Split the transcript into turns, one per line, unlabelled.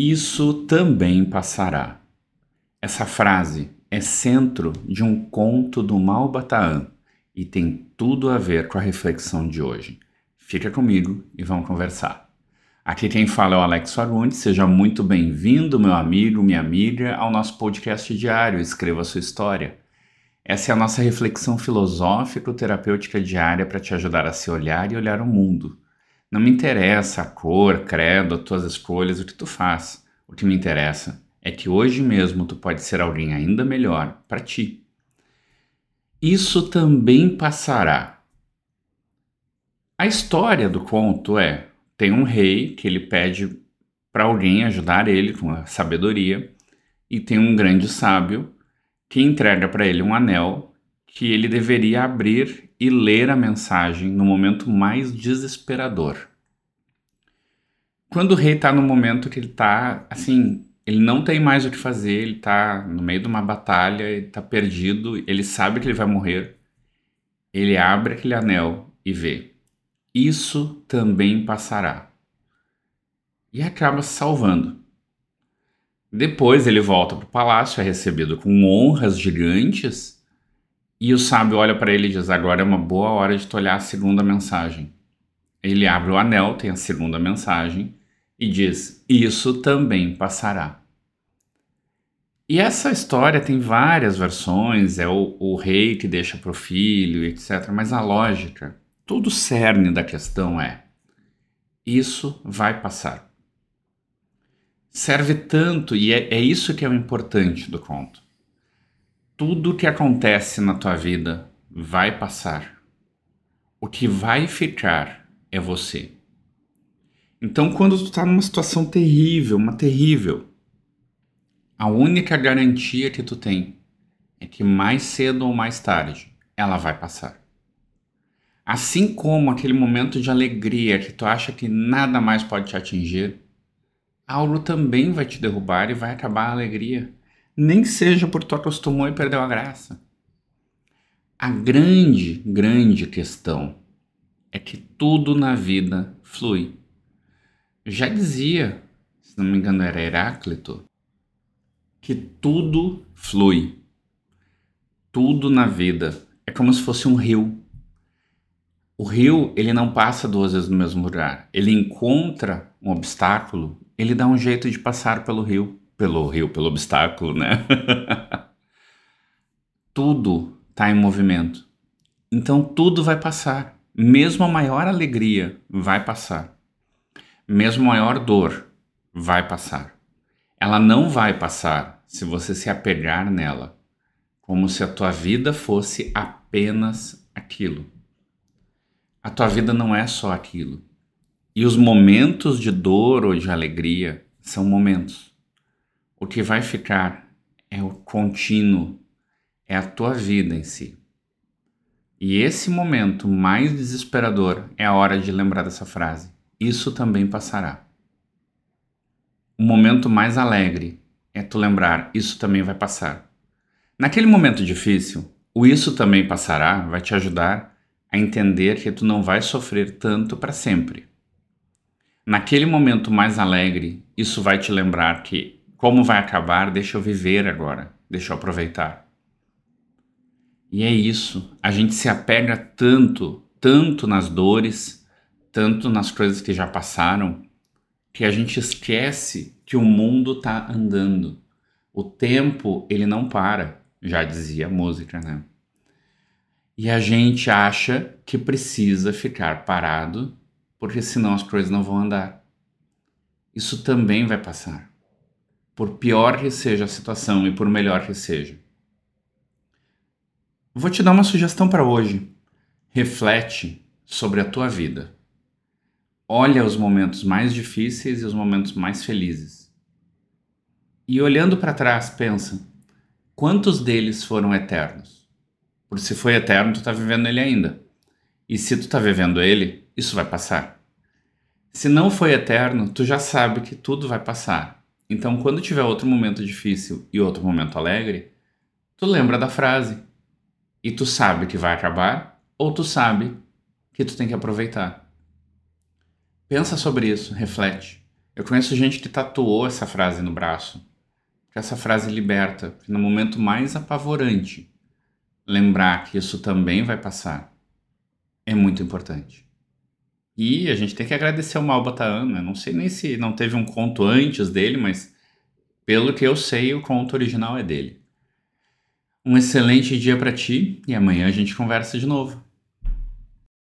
Isso também passará. Essa frase é centro de um conto do Malbataan e tem tudo a ver com a reflexão de hoje. Fica comigo e vamos conversar. Aqui quem fala é o Alex Fagundes. Seja muito bem-vindo, meu amigo, minha amiga, ao nosso podcast diário Escreva Sua História. Essa é a nossa reflexão filosófico-terapêutica diária para te ajudar a se olhar e olhar o mundo não me interessa a cor, credo, as tuas escolhas, o que tu faz. O que me interessa é que hoje mesmo tu pode ser alguém ainda melhor para ti. Isso também passará. A história do conto é: tem um rei que ele pede para alguém ajudar ele com a sabedoria, e tem um grande sábio que entrega para ele um anel que ele deveria abrir e ler a mensagem no momento mais desesperador. Quando o rei está no momento que ele está, assim, ele não tem mais o que fazer, ele está no meio de uma batalha, ele está perdido, ele sabe que ele vai morrer, ele abre aquele anel e vê. Isso também passará. E acaba se salvando. Depois ele volta para o palácio, é recebido com honras gigantes e o sábio olha para ele e diz: Agora é uma boa hora de tu olhar a segunda mensagem. Ele abre o anel, tem a segunda mensagem e diz: Isso também passará. E essa história tem várias versões, é o, o rei que deixa para o filho, etc. Mas a lógica, todo o cerne da questão é: isso vai passar. Serve tanto, e é, é isso que é o importante do conto tudo que acontece na tua vida vai passar. O que vai ficar é você. Então, quando tu está numa situação terrível, uma terrível, a única garantia que tu tem é que mais cedo ou mais tarde ela vai passar. Assim como aquele momento de alegria que tu acha que nada mais pode te atingir, algo também vai te derrubar e vai acabar a alegria nem seja porque tu acostumou e perdeu a graça. A grande, grande questão é que tudo na vida flui. Já dizia, se não me engano era Heráclito, que tudo flui. Tudo na vida é como se fosse um rio. O rio, ele não passa duas vezes no mesmo lugar. Ele encontra um obstáculo, ele dá um jeito de passar pelo rio pelo rio, pelo obstáculo, né? tudo está em movimento. Então tudo vai passar. Mesmo a maior alegria vai passar. Mesmo a maior dor vai passar. Ela não vai passar se você se apegar nela, como se a tua vida fosse apenas aquilo. A tua vida não é só aquilo. E os momentos de dor ou de alegria são momentos. O que vai ficar é o contínuo, é a tua vida em si. E esse momento mais desesperador é a hora de lembrar dessa frase. Isso também passará. O momento mais alegre é tu lembrar, isso também vai passar. Naquele momento difícil, o isso também passará vai te ajudar a entender que tu não vai sofrer tanto para sempre. Naquele momento mais alegre, isso vai te lembrar que como vai acabar, deixa eu viver agora, deixa eu aproveitar. E é isso, a gente se apega tanto, tanto nas dores, tanto nas coisas que já passaram, que a gente esquece que o mundo está andando. O tempo, ele não para, já dizia a música, né? E a gente acha que precisa ficar parado, porque senão as coisas não vão andar. Isso também vai passar por pior que seja a situação e por melhor que seja. Vou te dar uma sugestão para hoje. Reflete sobre a tua vida. Olha os momentos mais difíceis e os momentos mais felizes. E olhando para trás, pensa: quantos deles foram eternos? Por se foi eterno, tu está vivendo ele ainda. E se tu está vivendo ele, isso vai passar. Se não foi eterno, tu já sabe que tudo vai passar então, quando tiver outro momento difícil e outro momento alegre, tu lembra da frase. E tu sabe que vai acabar, ou tu sabe que tu tem que aproveitar. Pensa sobre isso, reflete. Eu conheço gente que tatuou essa frase no braço, porque essa frase liberta, no momento mais apavorante, lembrar que isso também vai passar é muito importante. E a gente tem que agradecer o Malbataan, né? Não sei nem se não teve um conto antes dele, mas pelo que eu sei, o conto original é dele. Um excelente dia para ti e amanhã a gente conversa de novo.